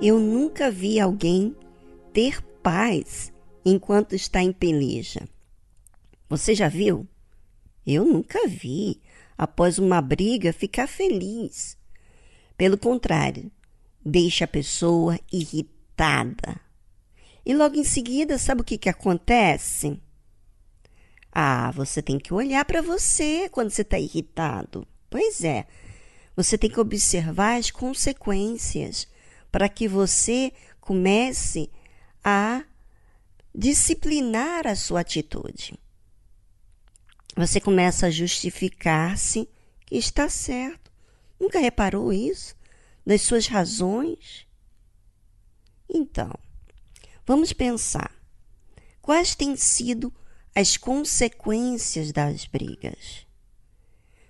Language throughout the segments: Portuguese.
Eu nunca vi alguém ter paz enquanto está em peleja. Você já viu? Eu nunca vi, após uma briga, ficar feliz. Pelo contrário, deixa a pessoa irritada. E logo em seguida, sabe o que, que acontece? Ah, você tem que olhar para você quando você está irritado. Pois é, você tem que observar as consequências para que você comece a disciplinar a sua atitude. Você começa a justificar-se que está certo. Nunca reparou isso? Das suas razões? Então, vamos pensar. Quais têm sido as consequências das brigas?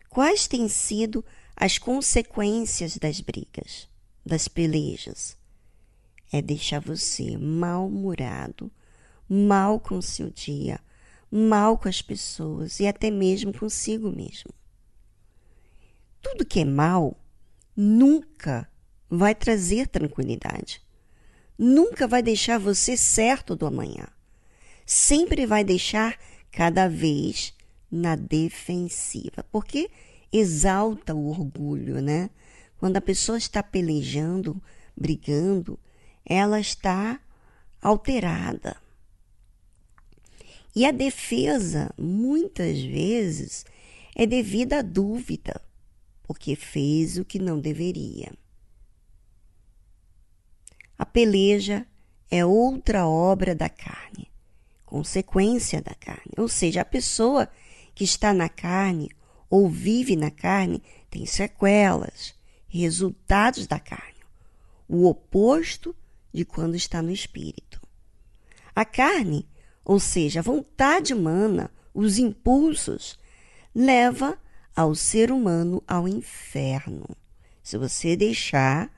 Quais têm sido as consequências das brigas, das pelejas? É deixar você mal-humorado, mal com seu dia, mal com as pessoas e até mesmo consigo mesmo. Tudo que é mal nunca vai trazer tranquilidade. Nunca vai deixar você certo do amanhã. Sempre vai deixar cada vez na defensiva, porque exalta o orgulho, né? Quando a pessoa está pelejando, brigando, ela está alterada. E a defesa, muitas vezes, é devido à dúvida, porque fez o que não deveria. A peleja é outra obra da carne, consequência da carne. Ou seja, a pessoa que está na carne ou vive na carne tem sequelas, resultados da carne, o oposto de quando está no espírito. A carne ou seja, a vontade humana, os impulsos, leva ao ser humano ao inferno. Se você deixar,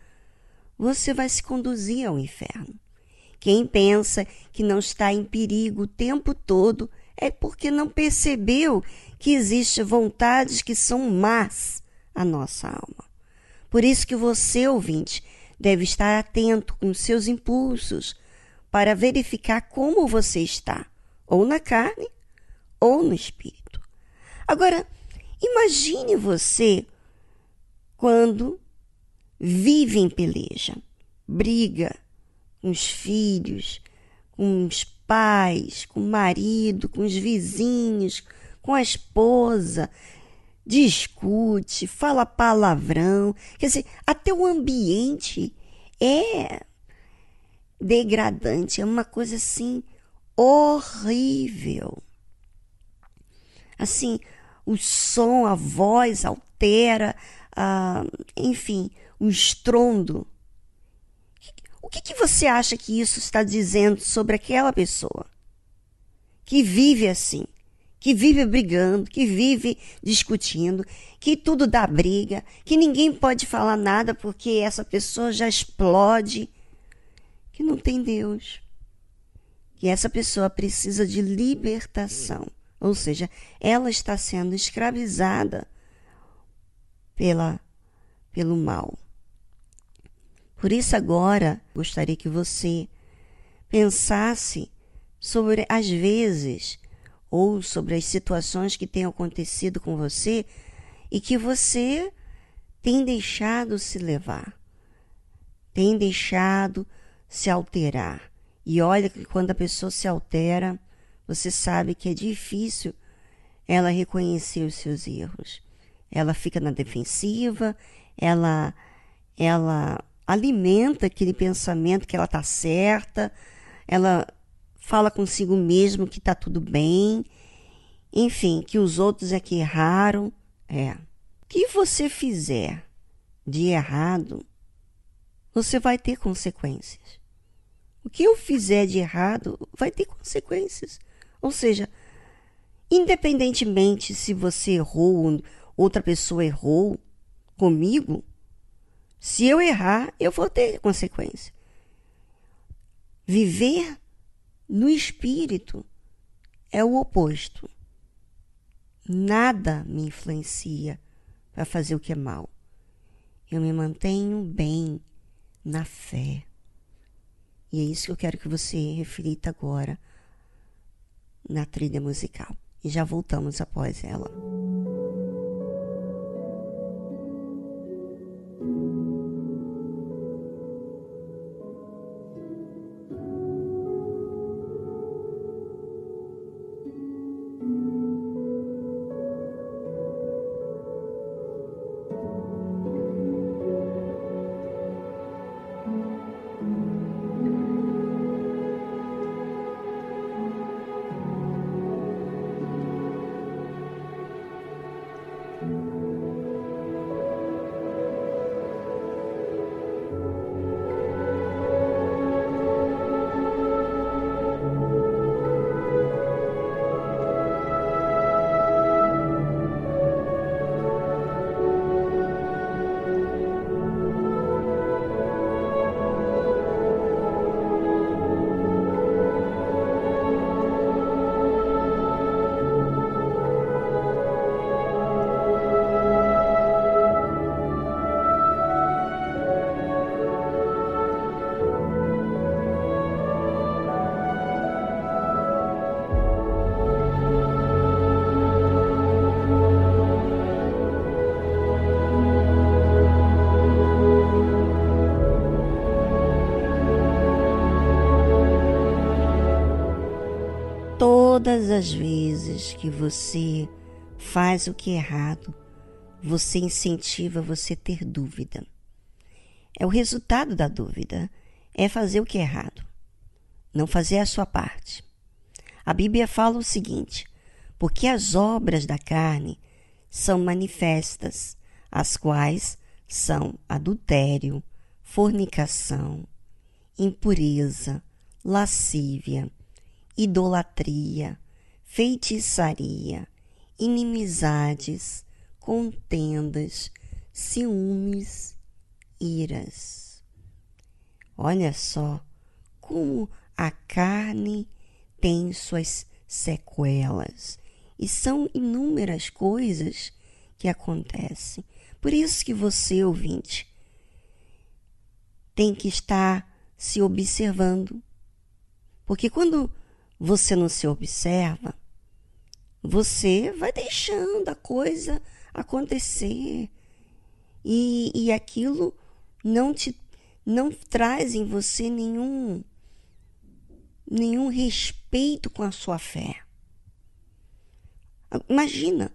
você vai se conduzir ao inferno. Quem pensa que não está em perigo o tempo todo é porque não percebeu que existem vontades que são más à nossa alma. Por isso que você, ouvinte, deve estar atento com seus impulsos, para verificar como você está, ou na carne ou no espírito. Agora, imagine você quando vive em peleja, briga com os filhos, com os pais, com o marido, com os vizinhos, com a esposa, discute, fala palavrão, quer dizer, até o ambiente é degradante, é uma coisa assim horrível. Assim, o som, a voz altera, ah, enfim, o estrondo. O que, que você acha que isso está dizendo sobre aquela pessoa que vive assim? Que vive brigando, que vive discutindo, que tudo dá briga, que ninguém pode falar nada porque essa pessoa já explode que não tem Deus. Que essa pessoa precisa de libertação. Ou seja, ela está sendo escravizada pela, pelo mal. Por isso, agora, gostaria que você pensasse sobre as vezes ou sobre as situações que têm acontecido com você e que você tem deixado se levar, tem deixado se alterar. E olha que quando a pessoa se altera, você sabe que é difícil ela reconhecer os seus erros. Ela fica na defensiva, ela ela alimenta aquele pensamento que ela está certa, ela fala consigo mesmo que está tudo bem, enfim, que os outros é que erraram. É. O que você fizer de errado, você vai ter consequências. O que eu fizer de errado vai ter consequências. Ou seja, independentemente se você errou, outra pessoa errou comigo, se eu errar, eu vou ter consequência. Viver no espírito é o oposto. Nada me influencia para fazer o que é mal. Eu me mantenho bem na fé E é isso que eu quero que você reflita agora na trilha musical. E já voltamos após ela. Todas as vezes que você faz o que é errado, você incentiva você ter dúvida. É o resultado da dúvida, é fazer o que é errado, não fazer a sua parte. A Bíblia fala o seguinte: porque as obras da carne são manifestas, as quais são adultério, fornicação, impureza, lascívia, idolatria, feitiçaria, inimizades, contendas, ciúmes, iras. Olha só como a carne tem suas sequelas e são inúmeras coisas que acontecem. Por isso que você, ouvinte, tem que estar se observando. Porque quando você não se observa, você vai deixando a coisa acontecer e, e aquilo não te não traz em você nenhum nenhum respeito com a sua fé. Imagina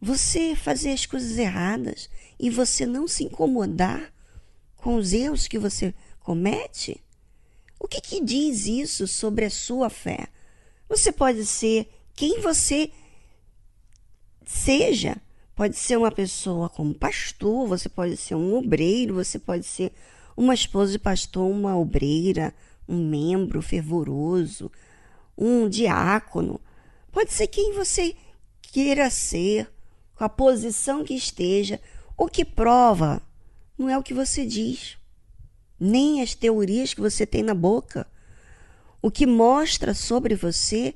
você fazer as coisas erradas e você não se incomodar com os erros que você comete? O que, que diz isso sobre a sua fé? Você pode ser quem você seja. Pode ser uma pessoa como pastor, você pode ser um obreiro, você pode ser uma esposa de pastor, uma obreira, um membro fervoroso, um diácono. Pode ser quem você queira ser, com a posição que esteja. O que prova não é o que você diz, nem as teorias que você tem na boca. O que mostra sobre você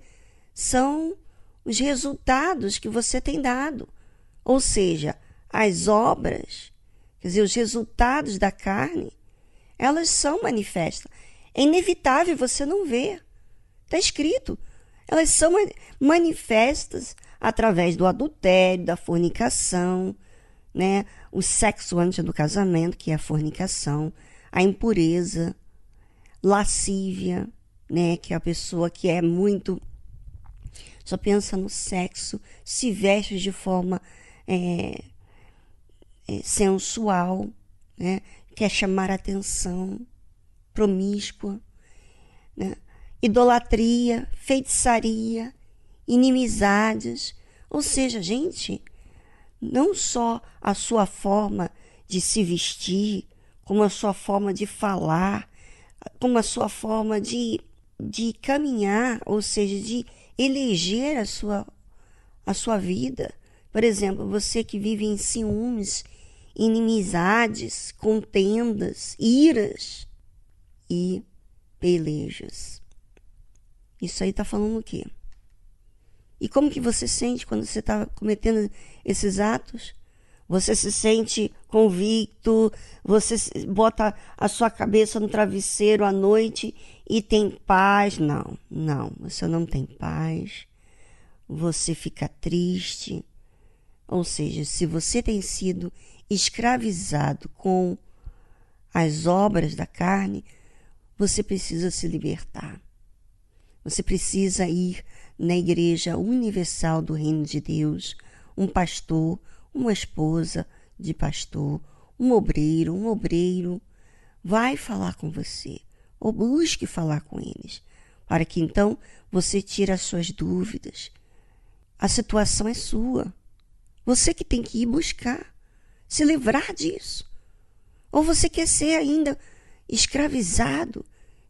são os resultados que você tem dado. Ou seja, as obras, quer dizer, os resultados da carne, elas são manifestas. É inevitável você não ver. Está escrito. Elas são manifestas através do adultério, da fornicação, né? o sexo antes do casamento, que é a fornicação, a impureza, lascívia, né? Que é a pessoa que é muito só pensa no sexo, se veste de forma é, é, sensual, né? quer chamar atenção, promíscua, né? idolatria, feitiçaria, inimizades. Ou seja, gente, não só a sua forma de se vestir, como a sua forma de falar, como a sua forma de de caminhar, ou seja, de eleger a sua, a sua vida. Por exemplo, você que vive em ciúmes, inimizades, contendas, iras e pelejas. Isso aí está falando o quê? E como que você sente quando você está cometendo esses atos? Você se sente convicto, você bota a sua cabeça no travesseiro à noite e tem paz. Não, não, você não tem paz. Você fica triste. Ou seja, se você tem sido escravizado com as obras da carne, você precisa se libertar. Você precisa ir na Igreja Universal do Reino de Deus, um pastor, uma esposa de pastor, um obreiro, um obreiro, vai falar com você, ou busque falar com eles, para que então você tire as suas dúvidas. A situação é sua. Você que tem que ir buscar, se livrar disso. Ou você quer ser ainda escravizado,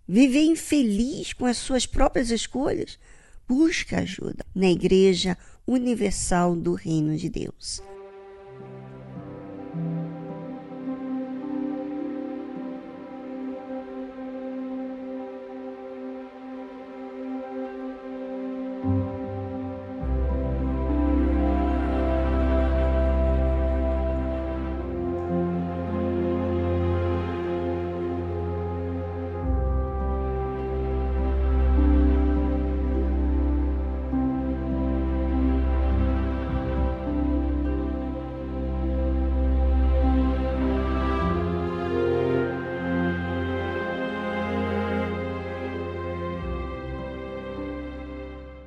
viver infeliz com as suas próprias escolhas? Busca ajuda na Igreja Universal do Reino de Deus.